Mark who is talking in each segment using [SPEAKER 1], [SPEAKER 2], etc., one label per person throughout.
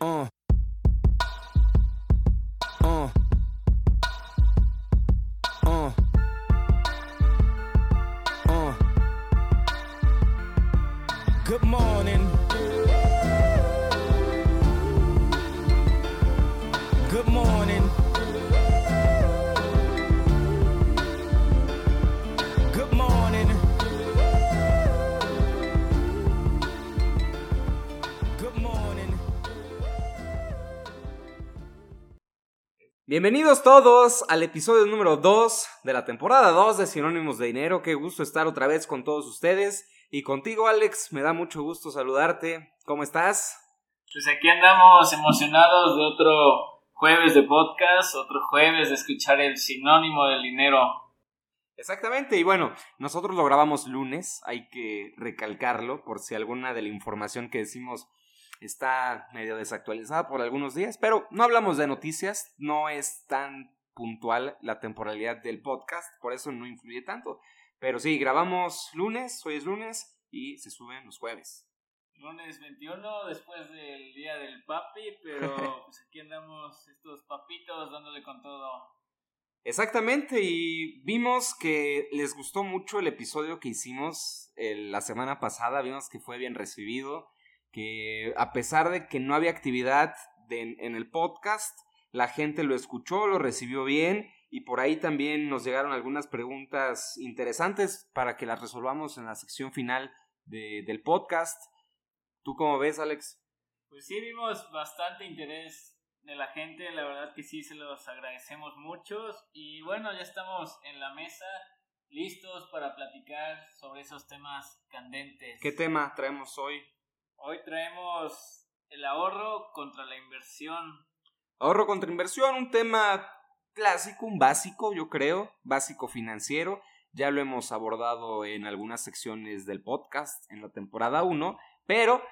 [SPEAKER 1] Uh.
[SPEAKER 2] Bienvenidos todos al episodio número 2 de la temporada 2 de Sinónimos de Dinero. Qué gusto estar otra vez con todos ustedes. Y contigo, Alex, me da mucho gusto saludarte. ¿Cómo estás?
[SPEAKER 3] Pues aquí andamos emocionados de otro jueves de podcast, otro jueves de escuchar el sinónimo del dinero.
[SPEAKER 2] Exactamente, y bueno, nosotros lo grabamos lunes, hay que recalcarlo por si alguna de la información que decimos está medio desactualizada por algunos días, pero no hablamos de noticias, no es tan puntual la temporalidad del podcast, por eso no influye tanto. Pero sí, grabamos lunes, hoy es lunes y se suben los jueves.
[SPEAKER 3] Lunes 21 después del día del papi, pero pues aquí andamos estos papitos dándole con todo.
[SPEAKER 2] Exactamente, y vimos que les gustó mucho el episodio que hicimos eh, la semana pasada, vimos que fue bien recibido, que a pesar de que no había actividad de- en el podcast, la gente lo escuchó, lo recibió bien y por ahí también nos llegaron algunas preguntas interesantes para que las resolvamos en la sección final de- del podcast. ¿Tú cómo ves, Alex?
[SPEAKER 3] Pues sí, vimos bastante interés de la gente, la verdad que sí se los agradecemos muchos y bueno, ya estamos en la mesa listos para platicar sobre esos temas candentes.
[SPEAKER 2] ¿Qué tema traemos hoy?
[SPEAKER 3] Hoy traemos el ahorro contra la inversión.
[SPEAKER 2] Ahorro contra inversión, un tema clásico, un básico, yo creo, básico financiero. Ya lo hemos abordado en algunas secciones del podcast en la temporada 1, pero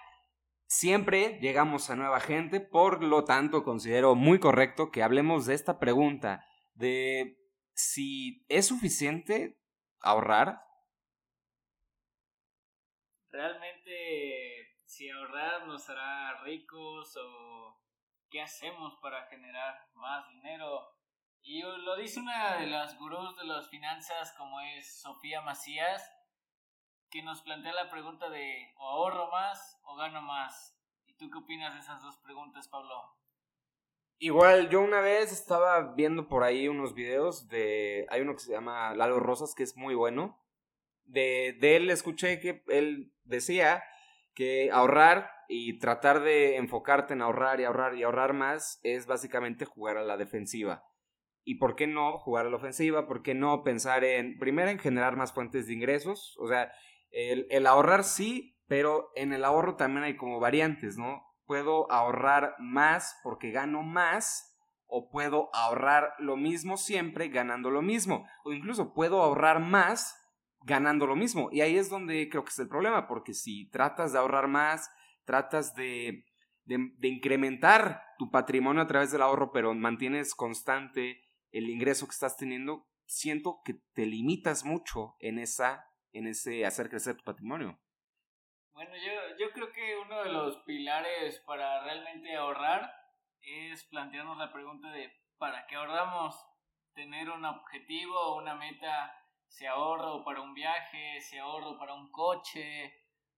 [SPEAKER 2] siempre llegamos a nueva gente, por lo tanto considero muy correcto que hablemos de esta pregunta, de si es suficiente ahorrar.
[SPEAKER 3] ¿Realmente si ahorrar nos hará ricos o qué hacemos para generar más dinero? Y lo dice una de las gurús de las finanzas como es Sofía Macías, que nos plantea la pregunta de o ahorro más o gano más. ¿Y tú qué opinas de esas dos preguntas, Pablo?
[SPEAKER 2] Igual, yo una vez estaba viendo por ahí unos videos de... Hay uno que se llama Lalo Rosas, que es muy bueno. De, de él escuché que él decía que ahorrar y tratar de enfocarte en ahorrar y ahorrar y ahorrar más es básicamente jugar a la defensiva. ¿Y por qué no jugar a la ofensiva? ¿Por qué no pensar en, primero, en generar más fuentes de ingresos? O sea, el, el ahorrar sí, pero en el ahorro también hay como variantes, ¿no? Puedo ahorrar más porque gano más o puedo ahorrar lo mismo siempre ganando lo mismo o incluso puedo ahorrar más ganando lo mismo y ahí es donde creo que es el problema porque si tratas de ahorrar más tratas de, de, incrementar tu patrimonio a través del ahorro pero mantienes constante el ingreso que estás teniendo siento que te limitas mucho en esa en ese hacer crecer tu patrimonio
[SPEAKER 3] Bueno, yo, yo creo que uno de los pilares para realmente ahorrar es plantearnos la pregunta de ¿para qué ahorramos? Tener un objetivo, una meta, si ahorro para un viaje, si ahorro para un coche,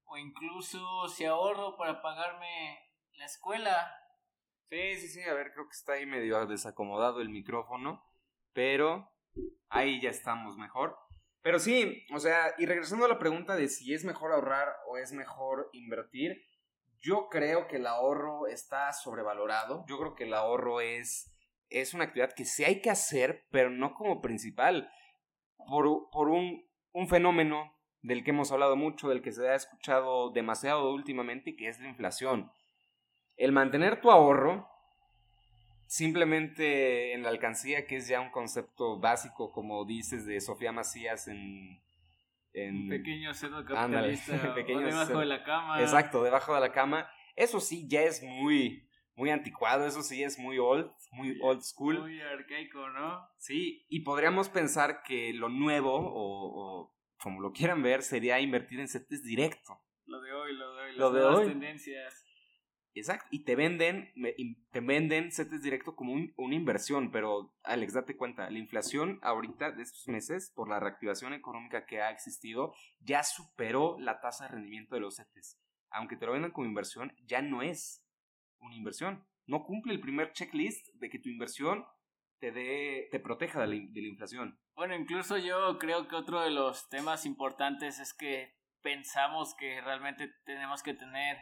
[SPEAKER 3] o incluso si ahorro para pagarme la escuela.
[SPEAKER 2] Sí, sí, sí, a ver, creo que está ahí medio desacomodado el micrófono, pero ahí ya estamos mejor. Pero sí, o sea, y regresando a la pregunta de si es mejor ahorrar o es mejor invertir, yo creo que el ahorro está sobrevalorado. Yo creo que el ahorro es, es una actividad que sí hay que hacer, pero no como principal. Por, por un, un fenómeno del que hemos hablado mucho, del que se ha escuchado demasiado últimamente, que es la inflación. El mantener tu ahorro simplemente en la alcancía, que es ya un concepto básico, como dices, de Sofía Macías en... en
[SPEAKER 3] pequeño cerdo
[SPEAKER 2] Ándale,
[SPEAKER 3] capitalista o
[SPEAKER 2] pequeño
[SPEAKER 3] debajo
[SPEAKER 2] cerdo.
[SPEAKER 3] de la cama.
[SPEAKER 2] Exacto, debajo de la cama. Eso sí, ya es muy, muy anticuado, eso sí es muy old, muy old school.
[SPEAKER 3] Muy arcaico, ¿no?
[SPEAKER 2] Sí, y podríamos pensar que lo nuevo, o, o como lo quieran ver, sería invertir en CETES directo.
[SPEAKER 3] Lo de hoy, lo de hoy, las
[SPEAKER 2] Lo de hoy.
[SPEAKER 3] tendencias.
[SPEAKER 2] Exacto, y te venden, te venden CETES directo como un- una inversión, pero Alex, date cuenta, la inflación ahorita de estos meses, por la reactivación económica que ha existido, ya superó la tasa de rendimiento de los CETES. Aunque te lo vendan como inversión, ya no es una inversión. No cumple el primer checklist de que tu inversión te dé, te proteja de la, de la inflación.
[SPEAKER 3] Bueno, incluso yo creo que otro de los temas importantes es que pensamos que realmente tenemos que tener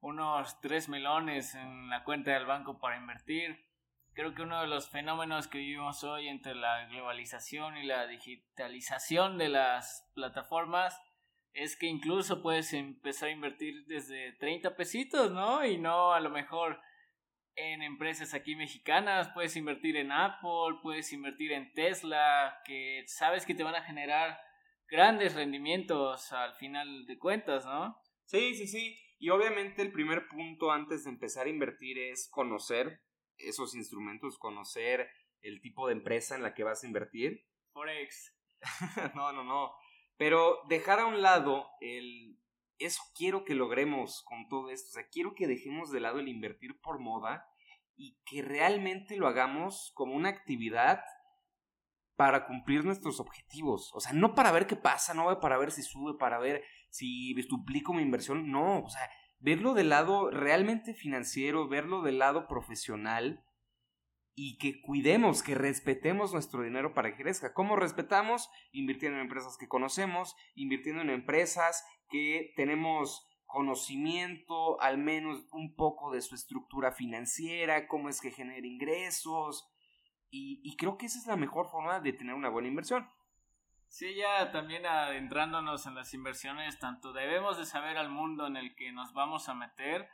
[SPEAKER 3] unos tres melones en la cuenta del banco para invertir. Creo que uno de los fenómenos que vivimos hoy entre la globalización y la digitalización de las plataformas es que incluso puedes empezar a invertir desde 30 pesitos, ¿no? Y no a lo mejor en empresas aquí mexicanas, puedes invertir en Apple, puedes invertir en Tesla, que sabes que te van a generar grandes rendimientos al final de cuentas, ¿no?
[SPEAKER 2] Sí, sí, sí. Y obviamente el primer punto antes de empezar a invertir es conocer esos instrumentos, conocer el tipo de empresa en la que vas a invertir.
[SPEAKER 3] Forex.
[SPEAKER 2] no, no, no. Pero dejar a un lado el... Eso quiero que logremos con todo esto. O sea, quiero que dejemos de lado el invertir por moda y que realmente lo hagamos como una actividad para cumplir nuestros objetivos. O sea, no para ver qué pasa, no para ver si sube, para ver si duplico mi inversión. No, o sea, verlo del lado realmente financiero, verlo del lado profesional y que cuidemos, que respetemos nuestro dinero para que crezca. ¿Cómo respetamos? Invirtiendo en empresas que conocemos, invirtiendo en empresas que tenemos conocimiento, al menos un poco de su estructura financiera, cómo es que genera ingresos. Y, creo que esa es la mejor forma de tener una buena inversión.
[SPEAKER 3] Sí, ya también adentrándonos en las inversiones, tanto debemos de saber al mundo en el que nos vamos a meter,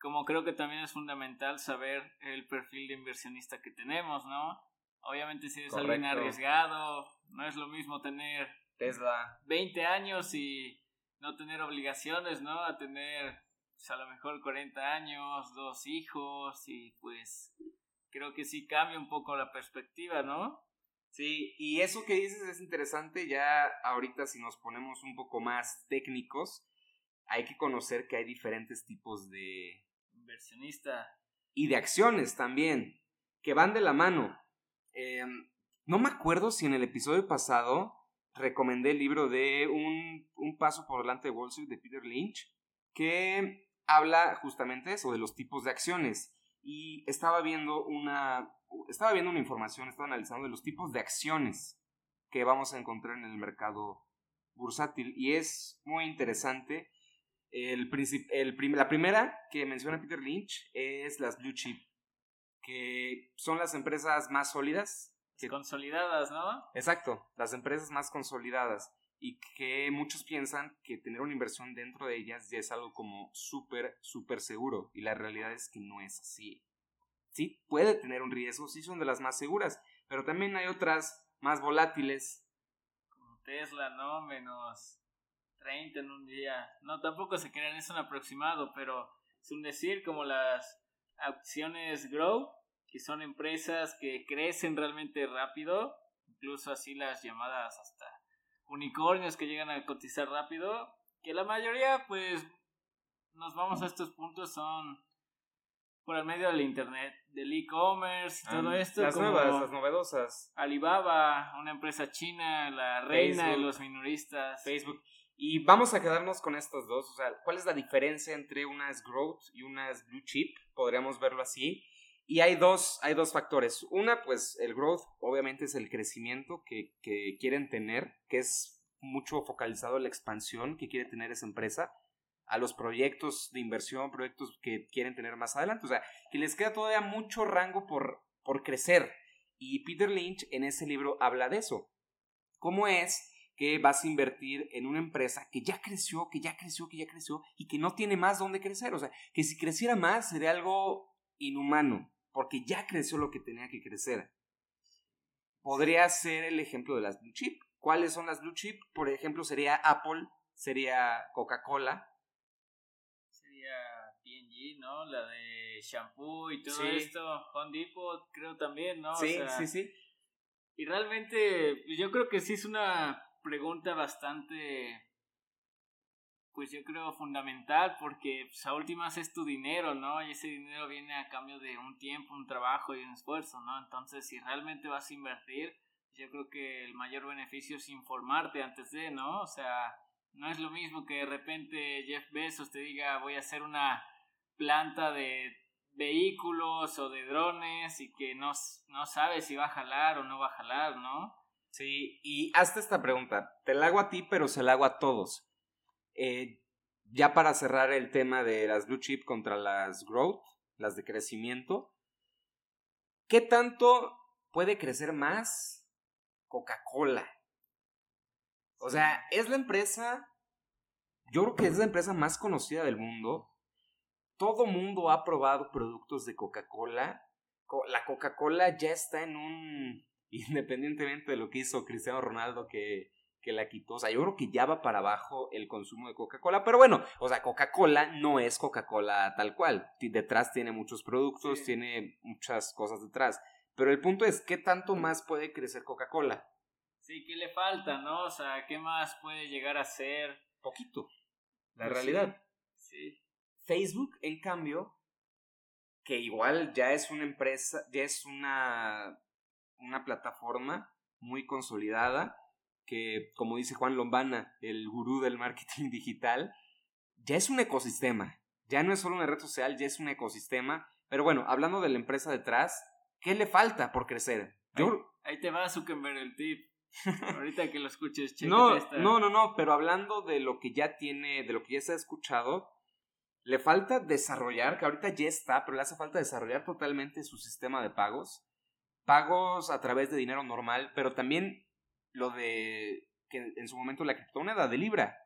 [SPEAKER 3] como creo que también es fundamental saber el perfil de inversionista que tenemos, ¿no? Obviamente si eres alguien
[SPEAKER 2] Correcto.
[SPEAKER 3] arriesgado, no es lo mismo tener
[SPEAKER 2] Tesla.
[SPEAKER 3] 20 años y no tener obligaciones, ¿no? A tener pues, a lo mejor 40 años, dos hijos y pues creo que sí cambia un poco la perspectiva, ¿no?
[SPEAKER 2] Sí, y eso que dices es interesante, ya ahorita si nos ponemos un poco más técnicos, hay que conocer que hay diferentes tipos de...
[SPEAKER 3] Inversionista.
[SPEAKER 2] y de acciones también, que van de la mano. Eh, no me acuerdo si en el episodio pasado recomendé el libro de un, un paso por delante de Wall Street de Peter Lynch, que habla justamente eso, de los tipos de acciones. Y estaba viendo una, estaba viendo una información, estaba analizando de los tipos de acciones que vamos a encontrar en el mercado bursátil. Y es muy interesante. El, princip- el prim- la primera que menciona Peter Lynch es las blue chip, que son las empresas más sólidas. que-
[SPEAKER 3] Consolidadas, ¿no?
[SPEAKER 2] exacto, las empresas más consolidadas y que muchos piensan que tener una inversión dentro de ellas ya es algo como súper, súper seguro y la realidad es que no es así. Sí, puede tener un riesgo, sí son de las más seguras, pero también hay otras más volátiles.
[SPEAKER 3] Como Tesla, ¿no? Menos 30 en un día. No, tampoco se crean, es un aproximado, pero es un decir como las acciones Grow, que son empresas que crecen realmente rápido, incluso así las llamadas hasta unicornios que llegan a cotizar rápido, que la mayoría pues nos vamos a estos puntos son por el medio del internet, del e-commerce y todo esto.
[SPEAKER 2] Ah, las
[SPEAKER 3] como
[SPEAKER 2] nuevas, las novedosas.
[SPEAKER 3] Alibaba, una empresa china, la reina de los minoristas.
[SPEAKER 2] Facebook. Y vamos a quedarnos con estas dos. O sea, ¿cuál es la diferencia entre una es growth y una es blue chip? Podríamos verlo así. Y hay dos, hay dos factores. Una, pues el growth, obviamente, es el crecimiento que, que quieren tener, que es mucho focalizado en la expansión que quiere tener esa empresa, a los proyectos de inversión, proyectos que quieren tener más adelante. O sea, que les queda todavía mucho rango por, por crecer. Y Peter Lynch en ese libro habla de eso. ¿Cómo es que vas a invertir en una empresa que ya creció, que ya creció, que ya creció y que no tiene más donde crecer? O sea, que si creciera más sería algo inhumano, porque ya creció lo que tenía que crecer. Podría ser el ejemplo de las blue chip. ¿Cuáles son las blue chip? Por ejemplo, sería Apple, sería Coca-Cola.
[SPEAKER 3] Sería P&G, ¿no? La de shampoo y todo
[SPEAKER 2] Sí.
[SPEAKER 3] esto. Home Depot, creo también, ¿no? O
[SPEAKER 2] sí,
[SPEAKER 3] sea,
[SPEAKER 2] sí, sí.
[SPEAKER 3] Y realmente, pues, yo creo que sí es una pregunta bastante pues yo creo fundamental porque pues, a últimas es tu dinero, ¿no? Y ese dinero viene a cambio de un tiempo, un trabajo y un esfuerzo, ¿no? Entonces, si realmente vas a invertir, yo creo que el mayor beneficio es informarte antes de, ¿no? O sea, no es lo mismo que de repente Jeff Bezos te diga voy a hacer una planta de vehículos o de drones y que no, no sabes si va a jalar o no va a jalar, ¿no?
[SPEAKER 2] Sí, y hazte esta pregunta. Te la hago a ti, pero se la hago a todos. Eh, ya para cerrar el tema de las blue chip contra las growth, las de crecimiento, ¿qué tanto puede crecer más Coca-Cola? O sea, es la empresa, yo creo que es la empresa más conocida del mundo. Todo mundo ha probado productos de Coca-Cola. La Coca-Cola ya está en un, independientemente de lo que hizo Cristiano Ronaldo, que que la quitó. O sea, yo creo que ya va para abajo el consumo de Coca-Cola. Pero bueno, o sea, Coca-Cola no es Coca-Cola tal cual. Detrás tiene muchos productos, tiene muchas cosas detrás. Pero el punto es, ¿qué tanto más puede crecer Coca-Cola?
[SPEAKER 3] Sí, ¿qué le falta, no? O sea, ¿qué más puede llegar a ser?
[SPEAKER 2] Poquito. La pues realidad.
[SPEAKER 3] Sí.
[SPEAKER 2] Facebook, en cambio, que igual ya es una empresa, ya es una, una plataforma muy consolidada que, como dice Juan Lombana, el gurú del marketing digital, ya es un ecosistema. Ya no es solo una red social, ya es un ecosistema. Pero bueno, hablando de la empresa detrás, ¿qué le falta por crecer?
[SPEAKER 3] Ahí, te va Zuckerberg el tip. Ahorita que lo escuches,
[SPEAKER 2] no, no, no, no, pero hablando de lo que ya tiene, de lo que ya se ha escuchado, le falta desarrollar, que ahorita ya está, pero le hace falta desarrollar totalmente su sistema de pagos. Pagos a través de dinero normal, pero también lo de que en su momento la criptomoneda de Libra,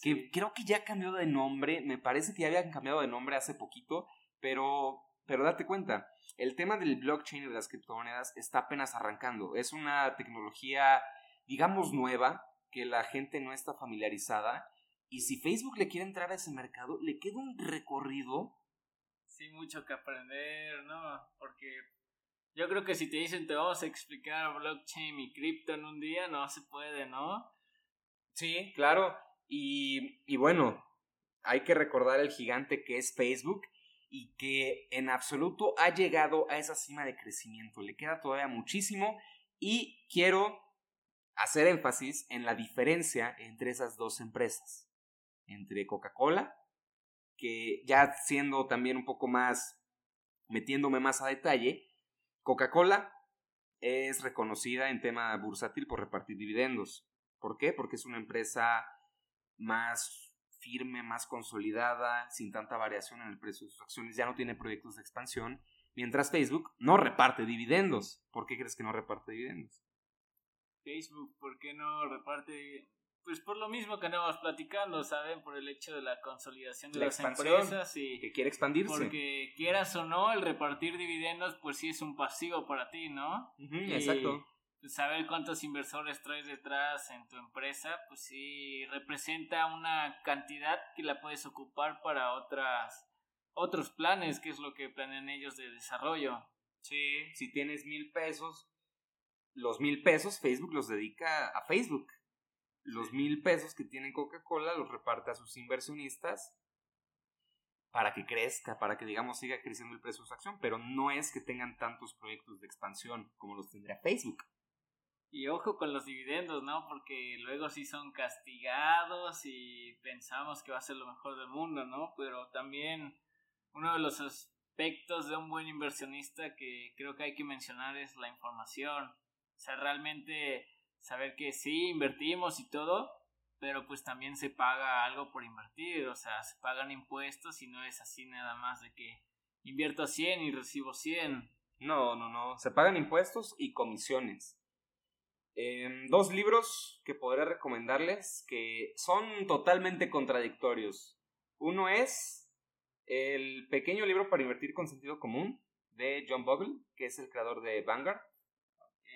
[SPEAKER 2] que creo que ya cambió de nombre, me parece que ya habían cambiado de nombre hace poquito, pero, pero date cuenta, el tema del blockchain y de las criptomonedas está apenas arrancando, es una tecnología, digamos, nueva, que la gente no está familiarizada, y si Facebook le quiere entrar a ese mercado, le queda un recorrido.
[SPEAKER 3] Sí, mucho que aprender, ¿no? Porque yo creo que si te dicen te vamos a explicar blockchain y cripto en un día, no se puede, ¿no?
[SPEAKER 2] Sí, claro. Y, y bueno, hay que recordar el gigante que es Facebook y que en absoluto ha llegado a esa cima de crecimiento. Le queda todavía muchísimo y quiero hacer énfasis en la diferencia entre esas dos empresas. Entre Coca-Cola, que ya siendo también un poco más, metiéndome más a detalle, Coca-Cola es reconocida en tema bursátil por repartir dividendos. ¿Por qué? Porque es una empresa más firme, más consolidada, sin tanta variación en el precio de sus acciones, ya no tiene proyectos de expansión, mientras Facebook no reparte dividendos. ¿Por qué crees que no reparte dividendos?
[SPEAKER 3] Facebook, ¿por qué no reparte pues por lo mismo que andamos platicando, ¿saben? Por el hecho de la consolidación de las empresas y
[SPEAKER 2] que quiere expandirse.
[SPEAKER 3] Porque quieras o no, el repartir dividendos pues sí es un pasivo para ti, ¿no?
[SPEAKER 2] exacto.
[SPEAKER 3] Pues, saber cuántos inversores traes detrás en tu empresa, pues sí representa una cantidad que la puedes ocupar para otras otros planes, que es lo que planean ellos de desarrollo.
[SPEAKER 2] Sí, si tienes mil pesos, los mil pesos Facebook los dedica a Facebook los mil pesos que tiene Coca-Cola los reparte a sus inversionistas para que crezca, para que digamos siga creciendo el precio de su acción, pero no es que tengan tantos proyectos de expansión como los tendría Facebook.
[SPEAKER 3] Y ojo con los dividendos, ¿no? Porque luego sí son castigados y pensamos que va a ser lo mejor del mundo, ¿no? Pero también uno de los aspectos de un buen inversionista que creo que hay que mencionar es la información. O sea, realmente saber que sí, invertimos y todo, pero pues también se paga algo por invertir, o sea, se pagan impuestos y no es así nada más de que invierto 100 y recibo 100.
[SPEAKER 2] No, no, no, se pagan impuestos y comisiones. Em, dos libros que podré recomendarles que son totalmente contradictorios. Uno es el pequeño libro para invertir con sentido común de John Bogle, que es el creador de Vanguard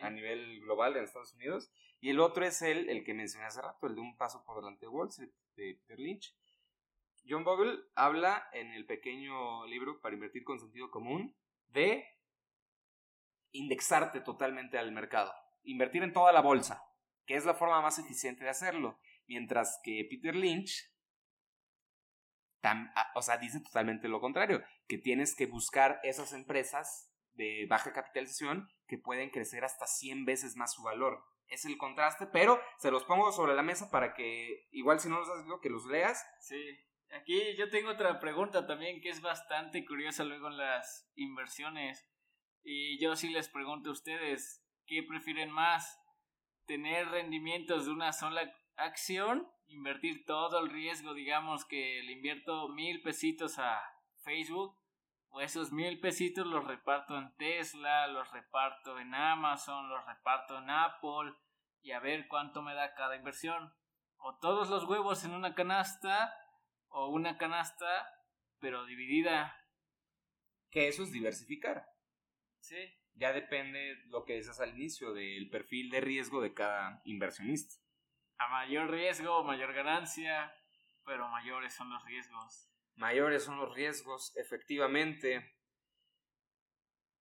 [SPEAKER 2] a nivel global en Estados Unidos. Y el otro es el, el que mencioné hace rato, el de Un Paso por Delante de Wall Street, de Peter Lynch. John Bogle habla en el pequeño libro para invertir con sentido común de indexarte totalmente al mercado, invertir en toda la bolsa, que es la forma más eficiente de hacerlo, mientras que Peter Lynch tam- o sea, dice totalmente lo contrario, que tienes que buscar esas empresas de baja capitalización que pueden crecer hasta 100 veces más su valor. Es el contraste, pero se los pongo sobre la mesa para que, igual si no los has leído, que los leas.
[SPEAKER 3] Sí. Aquí yo tengo otra pregunta también que es bastante curiosa luego en las inversiones. Y yo sí les pregunto a ustedes, ¿qué prefieren más? ¿Tener rendimientos de una sola acción? ¿Invertir todo el riesgo, digamos que le invierto mil pesitos a Facebook? O esos mil pesitos los reparto en Tesla, los reparto en Amazon, los reparto en Apple y a ver cuánto me da cada inversión. O todos los huevos en una canasta o una canasta pero dividida.
[SPEAKER 2] Que eso es diversificar.
[SPEAKER 3] Sí.
[SPEAKER 2] Ya depende lo que dices al inicio del perfil de riesgo de cada inversionista.
[SPEAKER 3] A mayor riesgo, mayor ganancia, pero mayores son los riesgos.
[SPEAKER 2] Mayores son los riesgos, efectivamente,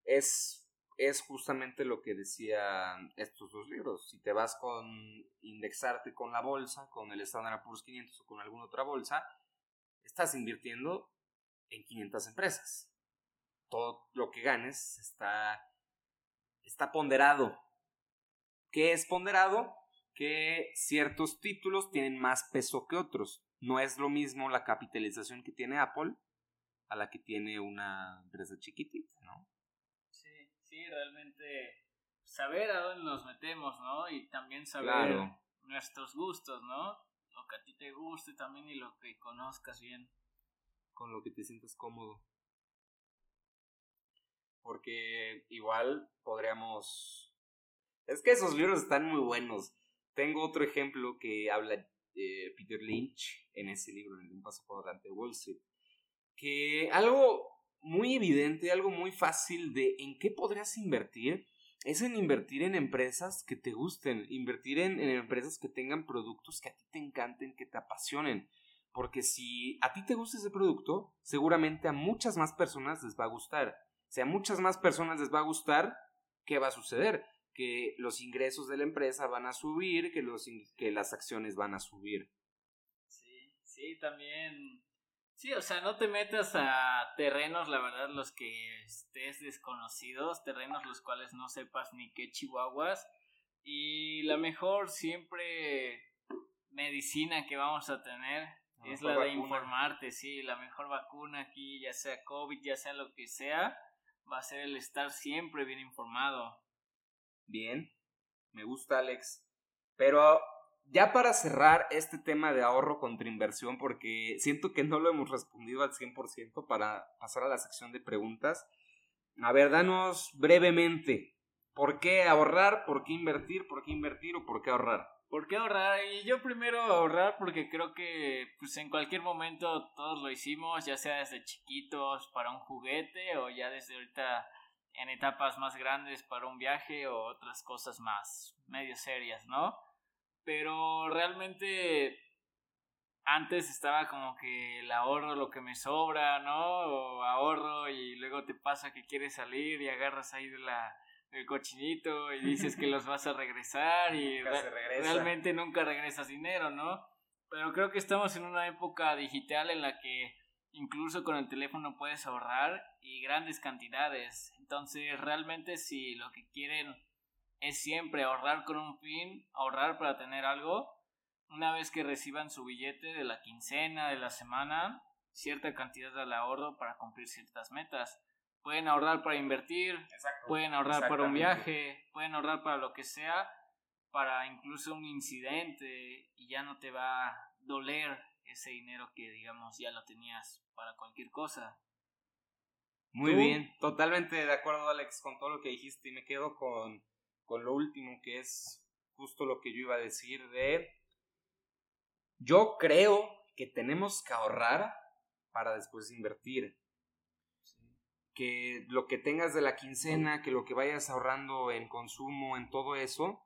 [SPEAKER 2] es, es justamente lo que decían estos dos libros. Si te vas con indexarte con la bolsa, con el Standard Poor's 500 o con alguna otra bolsa, estás invirtiendo en 500 empresas. Todo lo que ganes está, está ponderado. ¿Qué es ponderado? Que ciertos títulos tienen más peso que otros no es lo mismo la capitalización que tiene Apple a la que tiene una empresa chiquitita, ¿no?
[SPEAKER 3] Sí, sí, realmente saber a dónde nos metemos, ¿no? Y también saber
[SPEAKER 2] Claro.
[SPEAKER 3] nuestros gustos, ¿no? Lo que a ti te guste también y lo que conozcas bien.
[SPEAKER 2] Con lo que te sientas cómodo. Porque igual podríamos... Es que esos libros están muy buenos. Tengo otro ejemplo que habla eh, Peter Lynch en ese libro, en Un paso por delante de Wall Street. Que algo muy evidente, algo muy fácil de en qué podrías invertir, es en invertir en empresas que te gusten, invertir en, en empresas que tengan productos que a ti te encanten, que te apasionen. Porque si a ti te gusta ese producto, seguramente a muchas más personas les va a gustar. Si a muchas más personas les va a gustar, ¿qué va a suceder? Que los ingresos de la empresa van a subir, que, los, que las acciones van a subir.
[SPEAKER 3] Sí, sí, también. Sí, o sea, no te metas a terrenos, la verdad, los que estés desconocidos, terrenos los cuales no sepas ni qué chihuahuas. Y la mejor siempre medicina que vamos a tener
[SPEAKER 2] La
[SPEAKER 3] es la de
[SPEAKER 2] vacuna.
[SPEAKER 3] informarte, sí, la mejor vacuna aquí, ya sea COVID, ya sea lo que sea, va a ser el estar siempre bien informado.
[SPEAKER 2] Bien, me gusta Alex. Pero ya para cerrar este tema de ahorro contra inversión, porque siento que no lo hemos respondido al 100% para pasar a la sección de preguntas. A ver, danos brevemente, ¿por qué ahorrar? ¿Por qué invertir? ¿Por qué invertir o por qué ahorrar?
[SPEAKER 3] ¿Por qué ahorrar? Y yo primero ahorrar porque creo que pues en cualquier momento todos lo hicimos, ya sea desde chiquitos para un juguete o ya desde ahorita en etapas más grandes para un viaje o otras cosas más medio serias, ¿no? Pero realmente antes estaba como que el ahorro lo que me sobra, ¿no? O ahorro y luego te pasa que quieres salir y agarras ahí de la el cochinito y dices que los vas a regresar y
[SPEAKER 2] Nunca
[SPEAKER 3] re-
[SPEAKER 2] se regresa.
[SPEAKER 3] realmente nunca regresas dinero, ¿no? Pero creo que estamos en una época digital en la que incluso con el teléfono puedes ahorrar y grandes cantidades. Entonces, realmente si lo que quieren es siempre ahorrar con un fin, ahorrar para tener algo, una vez que reciban su billete de la quincena, de la semana, cierta cantidad al ahorro para cumplir ciertas metas. Pueden ahorrar para invertir,
[SPEAKER 2] Exacto.
[SPEAKER 3] pueden ahorrar para un viaje, pueden ahorrar para lo que sea, para incluso un incidente y ya no te va a doler ese dinero que digamos ya lo tenías para cualquier cosa.
[SPEAKER 2] Muy
[SPEAKER 3] ¿Tú?
[SPEAKER 2] bien, totalmente de acuerdo Alex con todo lo que dijiste y me quedo con, con lo último que es justo lo que yo iba a decir de... Yo creo que tenemos que ahorrar para después invertir. Que lo que tengas de la quincena, que lo que vayas ahorrando en consumo, en todo eso,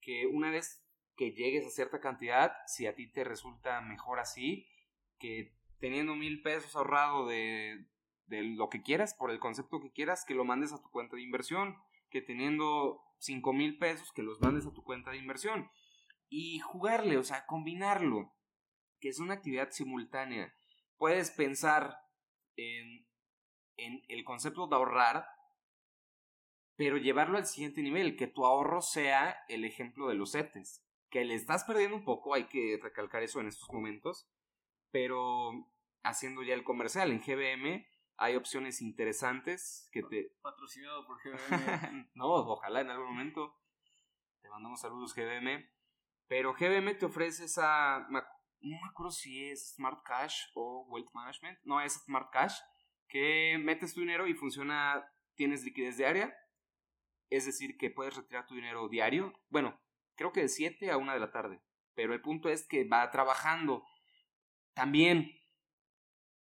[SPEAKER 2] que una vez que llegues a cierta cantidad, si a ti te resulta mejor así, que teniendo mil pesos ahorrado de, de lo que quieras, por el concepto que quieras, que lo mandes a tu cuenta de inversión, que teniendo cinco mil pesos, que los mandes a tu cuenta de inversión. Y jugarle, o sea, combinarlo, que es una actividad simultánea. puedes pensar en, en el concepto de ahorrar, pero llevarlo al siguiente nivel, que tu ahorro sea el ejemplo de los CETES, que le estás perdiendo un poco, hay que recalcar eso en estos momentos, pero haciendo ya el comercial en GBM hay opciones interesantes que te...
[SPEAKER 3] Patrocinado por GBM.
[SPEAKER 2] no, ojalá en algún momento. Te mandamos saludos GBM. Pero GBM te ofrece esa... No me acuerdo si es Smart Cash o Wealth Management. No, es Smart Cash. Que metes tu dinero y funciona... Tienes liquidez diaria. Es decir, que puedes retirar tu dinero diario. Bueno, creo que de 7 a 1 de la tarde. Pero el punto es que va trabajando. También,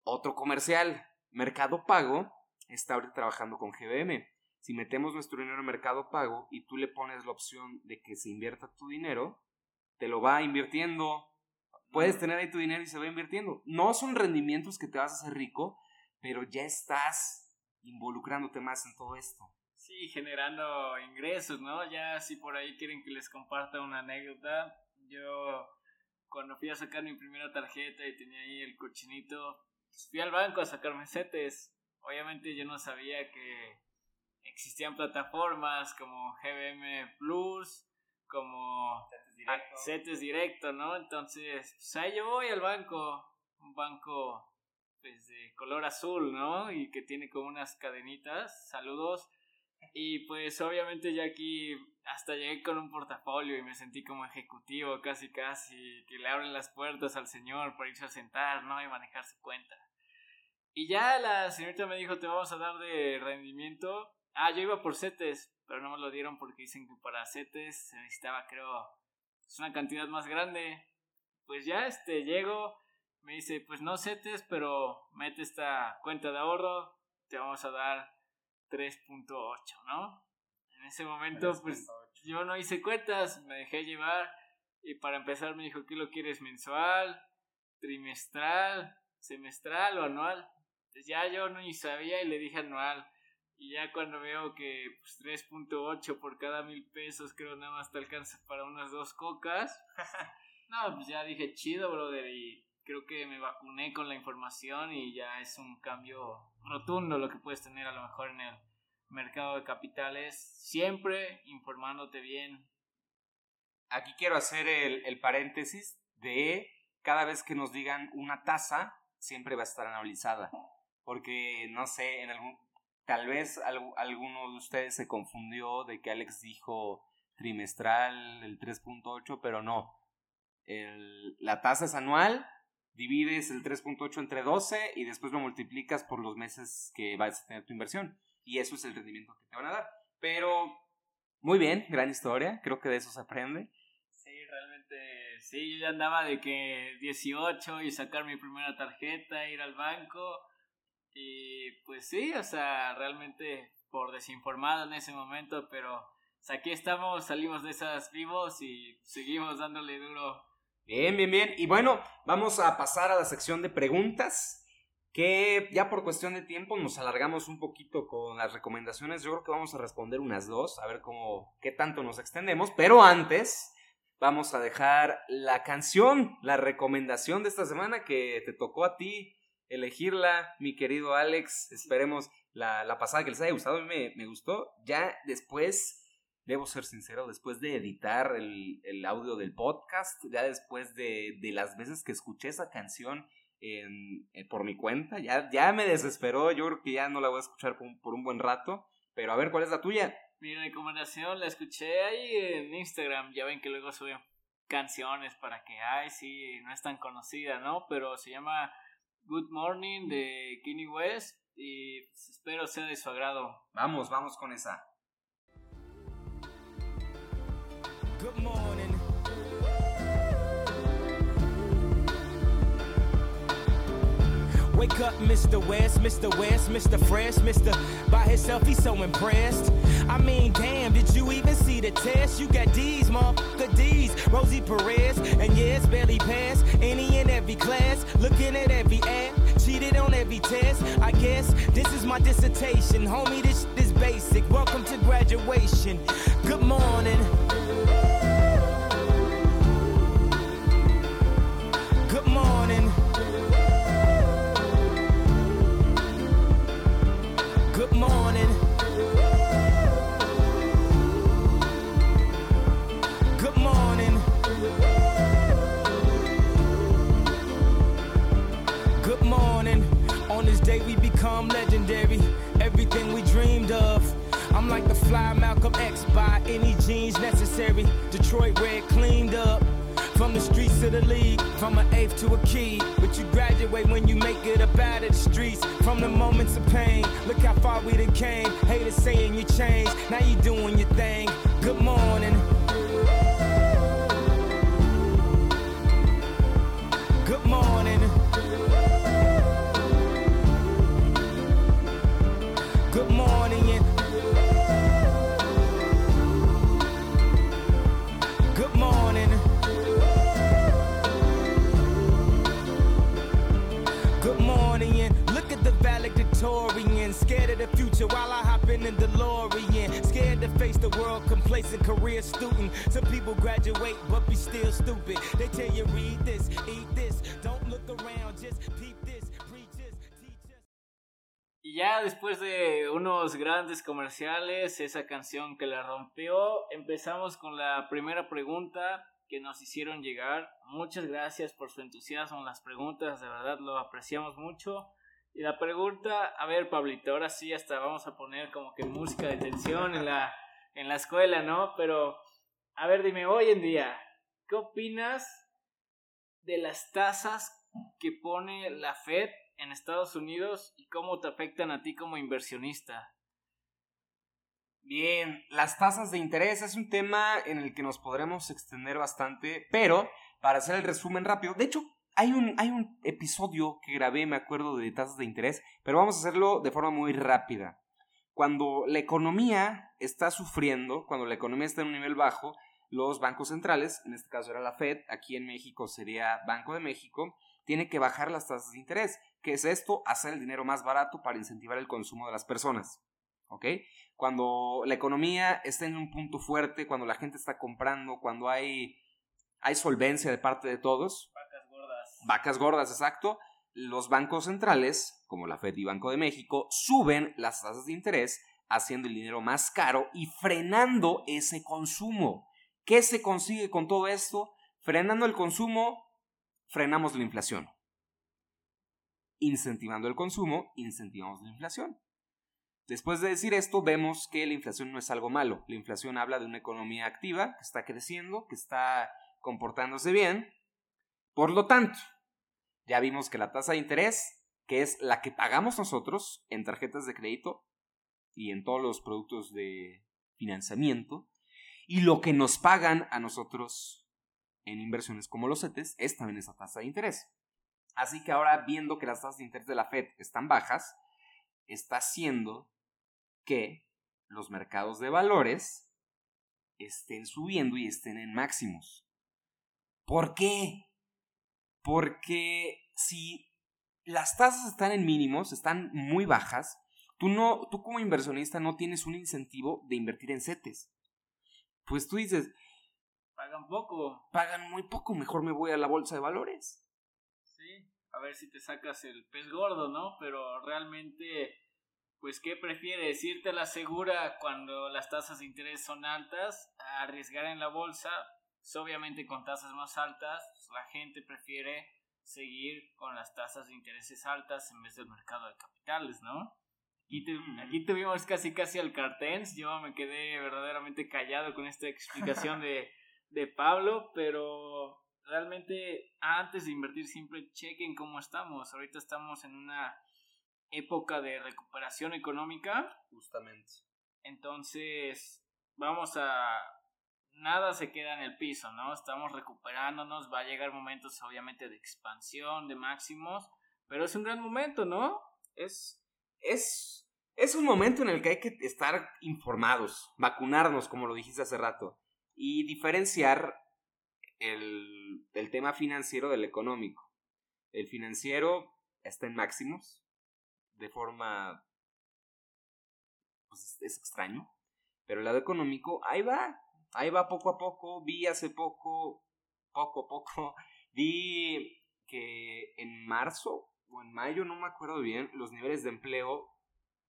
[SPEAKER 2] otro comercial. Mercado Pago está ahorita trabajando con GBM. Si metemos nuestro dinero en Mercado Pago y tú le pones la opción de que se invierta tu dinero, te lo va invirtiendo. Puedes tener ahí tu dinero y se va invirtiendo. No son rendimientos que te vas a hacer rico, pero ya estás involucrándote más en todo esto.
[SPEAKER 3] Sí, generando ingresos, ¿no? Ya si por ahí quieren que les comparta una anécdota, yo cuando fui a sacar mi primera tarjeta y tenía ahí el cochinito, pues, fui al banco a sacar mesetes. Obviamente yo no sabía que existían plataformas como GBM Plus, como CETES directo, ¿no? Entonces, pues ahí yo voy al banco, un banco pues de color azul, ¿no? Y que tiene como unas cadenitas, saludos. Y pues obviamente ya aquí hasta llegué con un portafolio y me sentí como ejecutivo casi casi, que le abren las puertas al señor para irse a sentar, ¿no? Y manejar su cuenta. Y ya la señorita me dijo, te vamos a dar de rendimiento. Ah, yo iba por CETES, pero no me lo dieron porque dicen que para CETES se necesitaba, creo, es una cantidad más grande. Pues ya, este, llego, me dice, pues no CETES, pero mete esta cuenta de ahorro, te vamos a dar 3.8, ¿no? En ese momento, pues yo no hice cuentas, me dejé llevar y para empezar me dijo, ¿qué lo quieres mensual, trimestral, semestral o anual? Ya yo no ni sabía y le dije anual. Y ya cuando veo que pues, 3.8 por cada mil pesos creo nada más te alcanza para unas dos cocas. no, pues ya dije chido, brother. Y creo que me vacuné con la información y ya es un cambio rotundo lo que puedes tener a lo mejor en el mercado de capitales. Siempre informándote bien.
[SPEAKER 2] Aquí quiero hacer el, el paréntesis de cada vez que nos digan una tasa, siempre va a estar analizada porque no sé, en algún, tal vez alguno de ustedes se confundió de que Alex dijo trimestral, el 3.8, pero no. El, la tasa es anual, divides el 3.8 entre 12 y después lo multiplicas por los meses que vas a tener tu inversión. Y eso es el rendimiento que te van a dar. Pero, muy bien, gran historia, creo que de eso se aprende.
[SPEAKER 3] Sí, realmente, sí, yo ya andaba de que 18 y sacar mi primera tarjeta, ir al banco y pues sí, o sea, realmente por desinformado en ese momento, pero aquí estamos, salimos de esas vivos y seguimos dándole duro.
[SPEAKER 2] Bien, bien, bien. Y bueno, vamos a pasar a la sección de preguntas, que ya por cuestión de tiempo nos alargamos un poquito con las recomendaciones. Yo creo que vamos a responder unas dos, a ver cómo, qué tanto nos extendemos, pero antes vamos a dejar la canción, la recomendación de esta semana que te tocó a ti elegirla, mi querido Alex. Esperemos la, la pasada que les haya gustado. A mí me, gustó. Ya después, debo ser sincero, después de editar el, el audio del podcast, ya después de, de, las veces que escuché esa canción en, en, por mi cuenta, ya, ya me desesperó. Yo creo que ya no la voy a escuchar por, por un buen rato. Pero a ver, ¿cuál es la tuya?
[SPEAKER 3] Mi recomendación la escuché ahí en Instagram. Ya ven que luego suben canciones para que, ay, sí, no es tan conocida, ¿no? Pero se llama Good Morning de Kanye West y pues, espero sea de su agrado.
[SPEAKER 2] Vamos, vamos con esa.
[SPEAKER 1] Good morning. Wake up, Mr. West, Mr. West, Mr. Fresh, Mr. By himself, he's so impressed. I mean, damn, did you even see the test? You got D's, motherfucker D's. Rosie Perez, and it's barely passed. Any and every class, looking at every ad, cheated on every test. I guess this is my dissertation. Homie, this is basic. Welcome to graduation. Good morning. become legendary. Everything we dreamed of. I'm like the fly Malcolm X by any jeans necessary. Detroit red cleaned up. From the streets to the league, from an eighth to a key. But you graduate when you make it up out of the streets. From the moments of pain, look how far we done came. Haters saying you changed, now you doing your thing. Good morning. Student. Some people graduate but be still stupid. They tell you read this, eat this. Don't look around, just peep this. Preach this.
[SPEAKER 3] Y ya después de unos grandes comerciales, esa canción que la rompió, empezamos con la primera pregunta que nos hicieron llegar. Muchas gracias por su entusiasmo, las preguntas, de verdad lo apreciamos mucho. Y la pregunta, a ver Pablito, ahora sí hasta vamos a poner como que música de tensión en la, en la escuela, ¿no? Pero, a ver, dime, hoy en día, ¿qué opinas de las tasas que pone la Fed en Estados Unidos y cómo te afectan a ti como inversionista?
[SPEAKER 2] Bien, las tasas de interés es un tema en el que nos podremos extender bastante, pero para hacer el resumen rápido, de hecho, hay un, hay un episodio que grabé, me acuerdo, de tasas de interés, pero vamos a hacerlo de forma muy rápida. Cuando la economía está sufriendo, cuando la economía está en un nivel bajo, los bancos centrales, en este caso era la Fed, aquí en México sería Banco de México, tiene que bajar las tasas de interés. ¿Qué es esto? Hacer el dinero más barato para incentivar el consumo de las personas. ¿Ok? Cuando la economía está en un punto fuerte, cuando la gente está comprando, cuando hay, hay solvencia de parte de todos,
[SPEAKER 3] Vacas gordas.
[SPEAKER 2] vacas gordas, exacto, los bancos centrales, como la Fed y Banco de México, suben las tasas de interés, haciendo el dinero más caro y frenando ese consumo. ¿Qué se consigue con todo esto? Frenando el consumo, frenamos la inflación. Incentivando el consumo, incentivamos la inflación. Después de decir esto, vemos que la inflación no es algo malo. La inflación habla de una economía activa, que está creciendo, que está comportándose bien. Por lo tanto, ya vimos que la tasa de interés, que es la que pagamos nosotros en tarjetas de crédito y en todos los productos de financiamiento, y lo que nos pagan a nosotros en inversiones como los CETES, es también esa tasa de interés. Así que ahora, viendo que las tasas de interés de la Fed están bajas, está haciendo que los mercados de valores estén subiendo y estén en máximos. ¿Por qué? Porque si las tasas están en mínimos, están muy bajas, tú, no, tú como inversionista no tienes un incentivo de invertir en CETES. Pues tú dices,
[SPEAKER 3] Pagan poco.
[SPEAKER 2] pagan muy poco, mejor me voy a la bolsa de valores.
[SPEAKER 3] Sí. A ver si te sacas el pez gordo, ¿no? Pero realmente, pues, ¿qué prefieres? ¿Irte a la segura cuando las tasas de interés son altas? A arriesgar en la bolsa. Pues, obviamente con tasas más altas, pues, la gente prefiere seguir con las tasas de intereses altas en vez del mercado de capitales, ¿no? Aquí, tu- aquí tuvimos casi casi al Cartens, yo me quedé verdaderamente callado con esta explicación de, de Pablo, pero realmente antes de invertir siempre chequen cómo estamos. Ahorita estamos en una época de recuperación económica,
[SPEAKER 2] Justamente.
[SPEAKER 3] entonces vamos a... Nada se queda en el piso, ¿no? Estamos recuperándonos, va a llegar momentos obviamente de expansión, de máximos, pero es un gran momento, ¿no?
[SPEAKER 2] Es, es, es un momento en el que hay que estar informados, vacunarnos, como lo dijiste hace rato, y diferenciar el, el tema financiero del económico. El financiero está en máximos, de forma... Pues es extraño, pero el lado económico, ahí va, ahí va poco a poco. Vi hace poco, poco a poco, vi que en marzo o en mayo, no me acuerdo bien, los niveles de empleo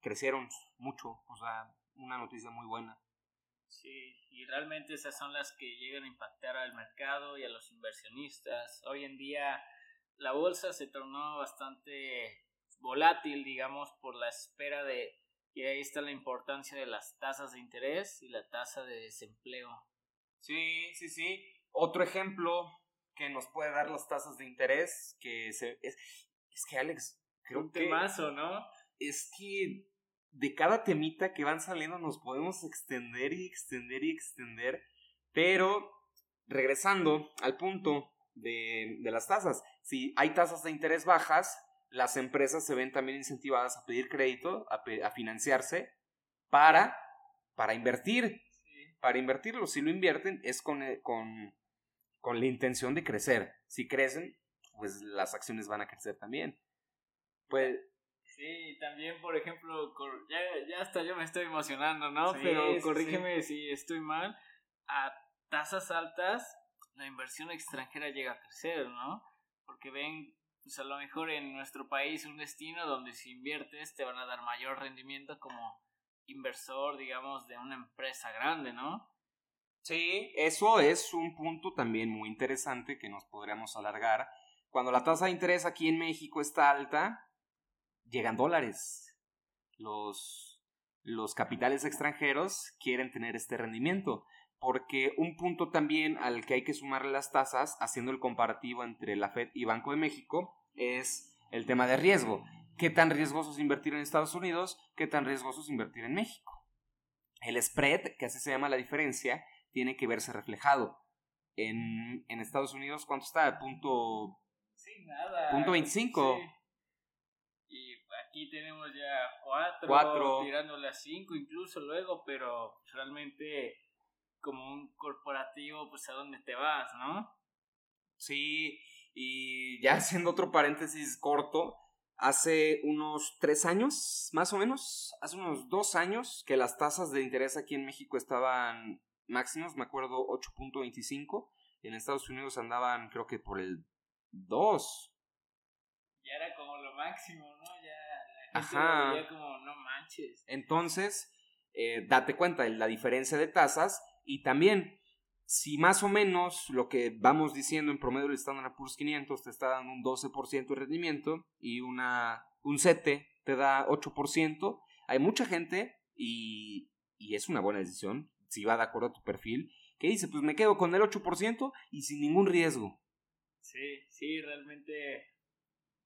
[SPEAKER 2] crecieron mucho. O sea, una noticia muy buena.
[SPEAKER 3] Sí, y realmente esas son las que llegan a impactar al mercado y a los inversionistas. Hoy en día la bolsa se tornó bastante volátil, digamos, por la espera de Y ahí está la importancia de las tasas de interés y la tasa de desempleo.
[SPEAKER 2] Sí, sí, sí. Otro ejemplo que nos puede dar las tasas de interés, que se, es, es que Alex, creo
[SPEAKER 3] Un
[SPEAKER 2] que
[SPEAKER 3] temazo, ¿no?
[SPEAKER 2] es que de cada temita que van saliendo nos podemos extender y extender y extender, pero regresando al punto de, de las tasas, si hay tasas de interés bajas, las empresas se ven también incentivadas a pedir crédito, a, pe- a financiarse para, para invertir, para invertirlo. Si lo invierten es con, eh, con, con la intención de crecer. Si crecen, pues las acciones van a crecer también. Pues
[SPEAKER 3] Sí, también, por ejemplo, ya, ya hasta yo me estoy emocionando, ¿no?
[SPEAKER 2] Sí,
[SPEAKER 3] Pero
[SPEAKER 2] sí,
[SPEAKER 3] corrígeme si estoy mal. A tasas altas, la inversión extranjera llega a crecer, ¿no? Porque ven, pues a lo mejor en nuestro país un destino donde si inviertes te van a dar mayor rendimiento como inversor, digamos, de una empresa grande, ¿no?
[SPEAKER 2] Sí, eso es un punto también muy interesante que nos podríamos alargar. Cuando la tasa de interés aquí en México está alta, llegan dólares. Los, los capitales extranjeros quieren tener este rendimiento. Porque un punto también al que hay que sumarle las tasas, haciendo el comparativo entre la Fed y Banco de México, es el tema de riesgo. ¿Qué tan riesgoso es invertir en Estados Unidos? ¿Qué tan riesgoso es invertir en México? El spread, que así se llama la diferencia, tiene que verse reflejado. En, en Estados Unidos, ¿cuánto está? Punto.
[SPEAKER 3] Sí, nada.
[SPEAKER 2] Punto 25.
[SPEAKER 3] Sí. Y aquí tenemos ya cuatro,
[SPEAKER 2] Cuatro.
[SPEAKER 3] tirándole a cinco incluso luego, pero realmente como un corporativo, pues a dónde te vas, ¿no?
[SPEAKER 2] Sí, y ya haciendo otro paréntesis corto, hace unos tres años, más o menos, hace unos dos años, que las tasas de interés aquí en México estaban máximos, me acuerdo 8.25, en Estados Unidos andaban creo que por el 2.
[SPEAKER 3] Ya era como lo máximo, ¿no? Ya la gente
[SPEAKER 2] Ajá.
[SPEAKER 3] veía como no manches.
[SPEAKER 2] Entonces, eh, date cuenta de la diferencia de tasas y también, si más o menos lo que vamos diciendo en promedio del Standard Poor's 500 te está dando un 12% de rendimiento y una, un CETE te da 8%, hay mucha gente y, y es una buena decisión, si va de acuerdo a tu perfil, que dice, pues me quedo con el 8% y sin ningún riesgo.
[SPEAKER 3] Sí, sí, realmente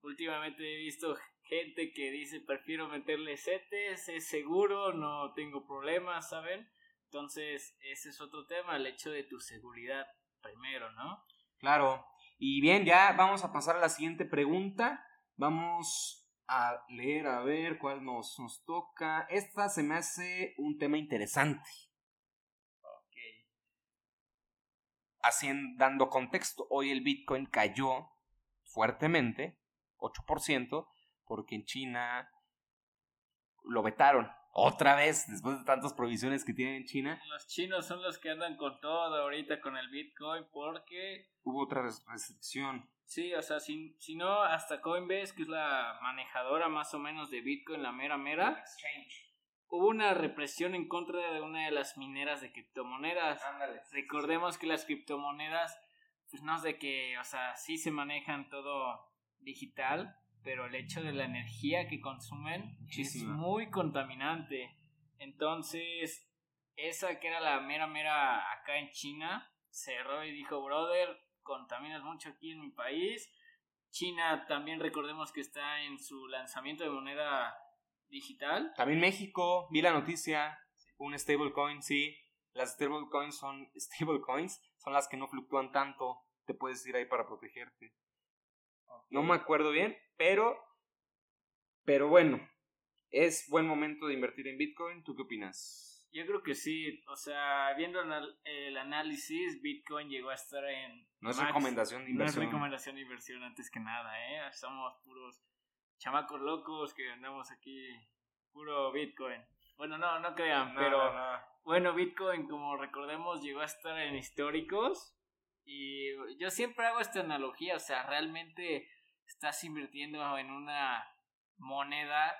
[SPEAKER 3] últimamente he visto gente que dice prefiero meterle setes, es seguro, no tengo problemas, ¿saben? Entonces, ese es otro tema, el hecho de tu seguridad primero, ¿no?
[SPEAKER 2] Claro. Y bien, ya vamos a pasar a la siguiente pregunta. Vamos a leer a ver cuál nos, nos toca. Esta se me hace un tema interesante.
[SPEAKER 3] Ok.
[SPEAKER 2] Haciendo, dando contexto, hoy el Bitcoin cayó fuertemente, 8%, porque en China lo vetaron. Otra vez, después de tantas provisiones que tienen en China,
[SPEAKER 3] Los chinos son los que andan con todo ahorita con el Bitcoin porque
[SPEAKER 2] hubo otra res- restricción.
[SPEAKER 3] Sí, o sea, si, si no, hasta Coinbase, que es la manejadora más o menos de Bitcoin, la mera mera, hubo una represión en contra de una de las mineras de criptomonedas.
[SPEAKER 2] Ándale.
[SPEAKER 3] Recordemos que las criptomonedas, pues no es de que, o sea, sí se manejan todo digital, pero el hecho de la energía que consumen es muy contaminante. Entonces, esa que era la mera mera acá en China, cerró y dijo, brother, contaminas mucho aquí en mi país. China también recordemos que está en su lanzamiento de moneda digital.
[SPEAKER 2] También México, vi la noticia, un stablecoin, sí. Las stablecoins son stablecoins, son las que no fluctúan tanto. Te puedes ir ahí para protegerte. No me acuerdo bien, pero pero bueno, es buen momento de invertir en Bitcoin. ¿Tú qué opinas?
[SPEAKER 3] Yo creo que sí, o sea, viendo el análisis, Bitcoin llegó a estar en...
[SPEAKER 2] No es
[SPEAKER 3] max-
[SPEAKER 2] recomendación de
[SPEAKER 3] No es
[SPEAKER 2] inversión.
[SPEAKER 3] recomendación de inversión antes que nada, ¿eh? Somos puros chamacos locos que andamos aquí, puro Bitcoin. Bueno, no, no crean,
[SPEAKER 2] No,
[SPEAKER 3] pero...
[SPEAKER 2] no, no.
[SPEAKER 3] Bueno, Bitcoin, como recordemos, llegó a estar en históricos. Y yo siempre hago esta analogía, o sea, realmente estás invirtiendo en una moneda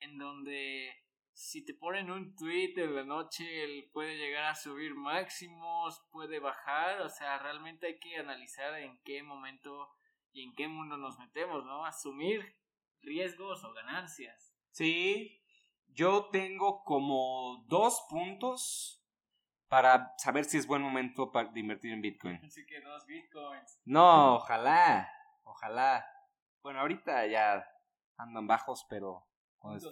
[SPEAKER 3] en donde si te ponen un tweet en la noche, él puede llegar a subir máximos, puede bajar, o sea, realmente hay que analizar en qué momento y en qué mundo nos metemos, ¿no? Asumir riesgos o ganancias.
[SPEAKER 2] Sí, Yo tengo como dos puntos para saber si es buen momento para invertir en Bitcoin.
[SPEAKER 3] Así que dos Bitcoins.
[SPEAKER 2] No, ojalá, ojalá. Bueno, ahorita ya andan bajos, pero pues,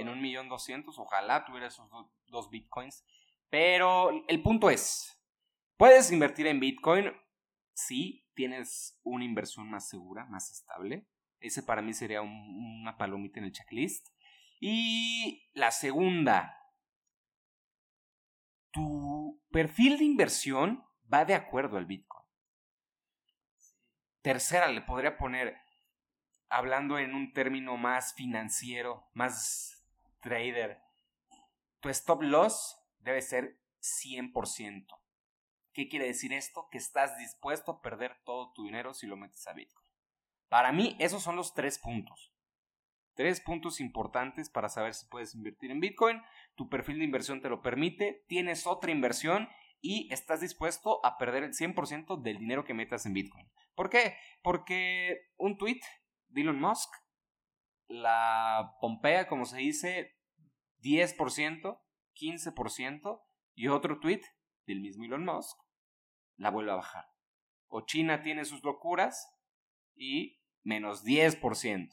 [SPEAKER 2] en un millón doscientos, ojalá tuviera esos do- dos Bitcoins. Pero el punto es, puedes invertir en Bitcoin si tienes una inversión más segura, más estable. Ese para mí sería un- una palomita en el checklist. Y la segunda, tu perfil de inversión va de acuerdo al Bitcoin. Tercera, le podría poner, hablando en un término más financiero, más trader, tu stop loss debe ser 100%. ¿Qué quiere decir esto? Que estás dispuesto a perder todo tu dinero si lo metes a Bitcoin. Para mí, esos son los tres puntos. Tres puntos importantes para saber si puedes invertir en Bitcoin. Tu perfil de inversión te lo permite. Tienes otra inversión y estás dispuesto a perder el 100% del dinero que metas en Bitcoin. ¿Por qué? Porque un tweet de Elon Musk la pompea, como se dice, 10%, 15%, y otro tweet del mismo Elon Musk la vuelve a bajar. O China tiene sus locuras y menos 10%.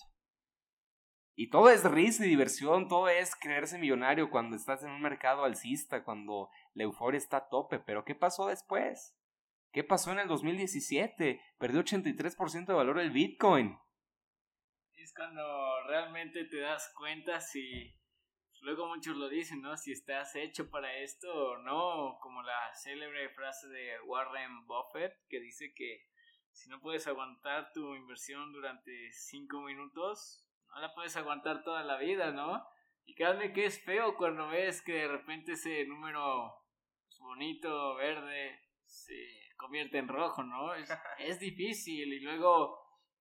[SPEAKER 2] Y todo es risa y diversión, todo es creerse millonario cuando estás en un mercado alcista, cuando la euforia está a tope. Pero ¿qué pasó después? ¿Qué pasó en el 2017? Perdió 83% de valor el Bitcoin.
[SPEAKER 3] Es cuando realmente te das cuenta si. Luego muchos lo dicen, ¿no? Si estás hecho para esto o no. Como la célebre frase de Warren Buffett que dice que si no puedes aguantar tu inversión durante 5 minutos, no la puedes aguantar toda la vida, ¿no? Y créanme que es feo cuando ves que de repente ese número pues, bonito, verde, se convierte en rojo, ¿no? Es, es difícil y luego,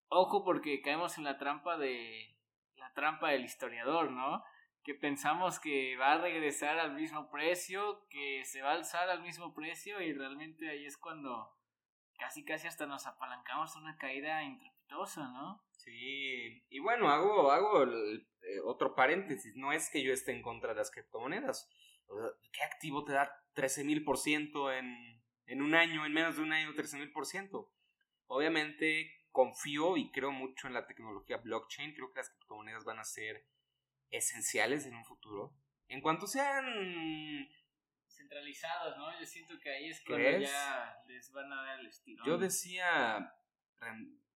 [SPEAKER 3] ojo porque caemos en la trampa de la trampa del historiador, ¿no? Que pensamos que va a regresar al mismo precio, que se va a alzar al mismo precio y realmente ahí es cuando casi casi hasta nos apalancamos a una caída intrepitosa, ¿no?
[SPEAKER 2] Sí, y bueno, hago, hago el, eh, otro paréntesis. No es que yo esté en contra de las criptomonedas. O sea, ¿Qué activo te da 13 mil por ciento en en un año, en menos de un año, 13 mil por ciento? Obviamente confío y creo mucho en la tecnología blockchain. Creo que las criptomonedas van a ser esenciales en un futuro. En cuanto sean
[SPEAKER 3] Centralizados, ¿no? Yo siento que ahí es cuando
[SPEAKER 2] ¿Crees?
[SPEAKER 3] ya les van a dar el estirón.
[SPEAKER 2] Yo decía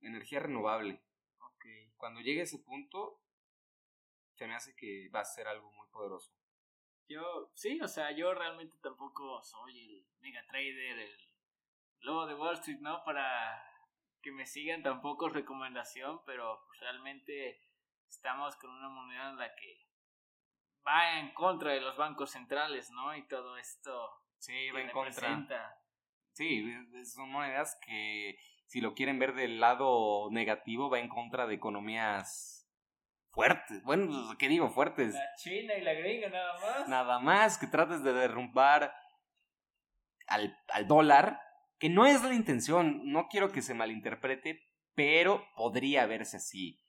[SPEAKER 2] energía renovable.
[SPEAKER 3] Ok.
[SPEAKER 2] Cuando llegue a ese punto, se me hace que va a ser algo muy poderoso.
[SPEAKER 3] Yo, sí, o sea, yo realmente tampoco soy el mega trader, el lobo de Wall Street, ¿no? Para que me sigan tampoco es recomendación, pero realmente estamos con una moneda en la que va en contra de los bancos centrales, ¿no? Y todo esto
[SPEAKER 2] Sí, va en contra. Sí, son monedas que, si lo quieren ver del lado negativo, va en contra de economías fuertes. Bueno, pues, ¿qué digo? Fuertes.
[SPEAKER 3] La China y la gringa nada más.
[SPEAKER 2] Nada más que trates de derrumbar al, al dólar, que no es la intención, no quiero que se malinterprete, pero podría verse así.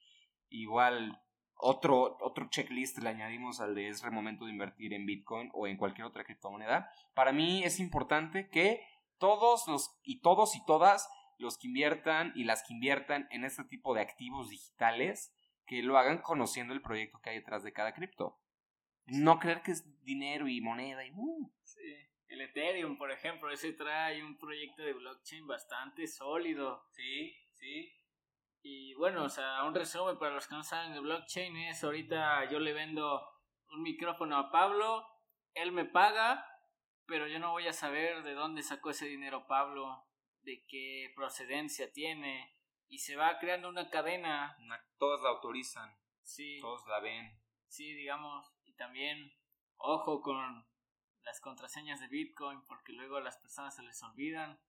[SPEAKER 2] Igual, otro, otro checklist le añadimos al de es el momento de invertir en Bitcoin o en cualquier otra criptomoneda. Para mí es importante que todos los y todos y todas los que inviertan y las que inviertan en este tipo de activos digitales que lo hagan conociendo el proyecto que hay detrás de cada cripto. No creer que es dinero y moneda y uh,
[SPEAKER 3] Sí. El Ethereum, por ejemplo, ese trae un proyecto de blockchain bastante sólido.
[SPEAKER 2] sí, sí.
[SPEAKER 3] Y bueno, o sea, un resumen para los que no saben de blockchain es ahorita yo le vendo un micrófono a Pablo, él me paga, pero yo no voy a saber de dónde sacó ese dinero Pablo, de qué procedencia tiene, y se va creando una cadena,
[SPEAKER 2] todos la autorizan,
[SPEAKER 3] sí,
[SPEAKER 2] todos la ven.
[SPEAKER 3] sí, digamos, y también ojo con las contraseñas de Bitcoin, porque luego a las personas se les olvidan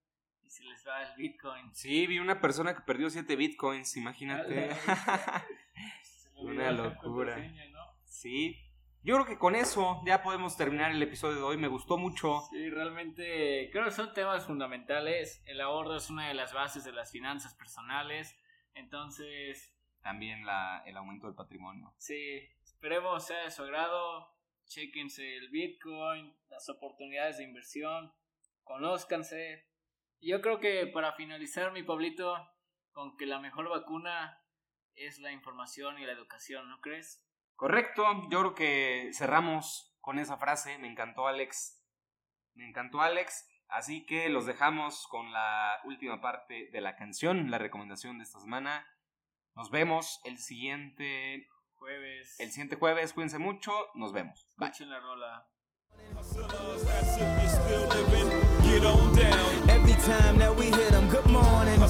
[SPEAKER 3] y se les va el Bitcoin.
[SPEAKER 2] Sí, vi una persona que perdió 7 bitcoins, imagínate. Una locura. sí. Yo creo que con eso ya podemos terminar el episodio de hoy. Me gustó mucho.
[SPEAKER 3] Sí, realmente creo que son temas fundamentales. El ahorro es una de las bases de las finanzas personales. Entonces,
[SPEAKER 2] También la, el aumento del patrimonio.
[SPEAKER 3] sí, Esperemos sea de su agrado. Chequense el Bitcoin, las oportunidades de inversión, conózcanse. Yo creo que para finalizar, mi Pablito, con que la mejor vacuna es la información y la educación, ¿no crees?
[SPEAKER 2] Correcto, yo creo que cerramos con esa frase. Me encantó, Alex. Me encantó, Alex. Así que los dejamos con la última parte de la canción, la recomendación de esta semana. Nos vemos el siguiente
[SPEAKER 3] jueves.
[SPEAKER 2] El siguiente jueves, cuídense mucho, nos vemos.
[SPEAKER 3] Bye. la rola.
[SPEAKER 1] Every time that we hit them, good morning.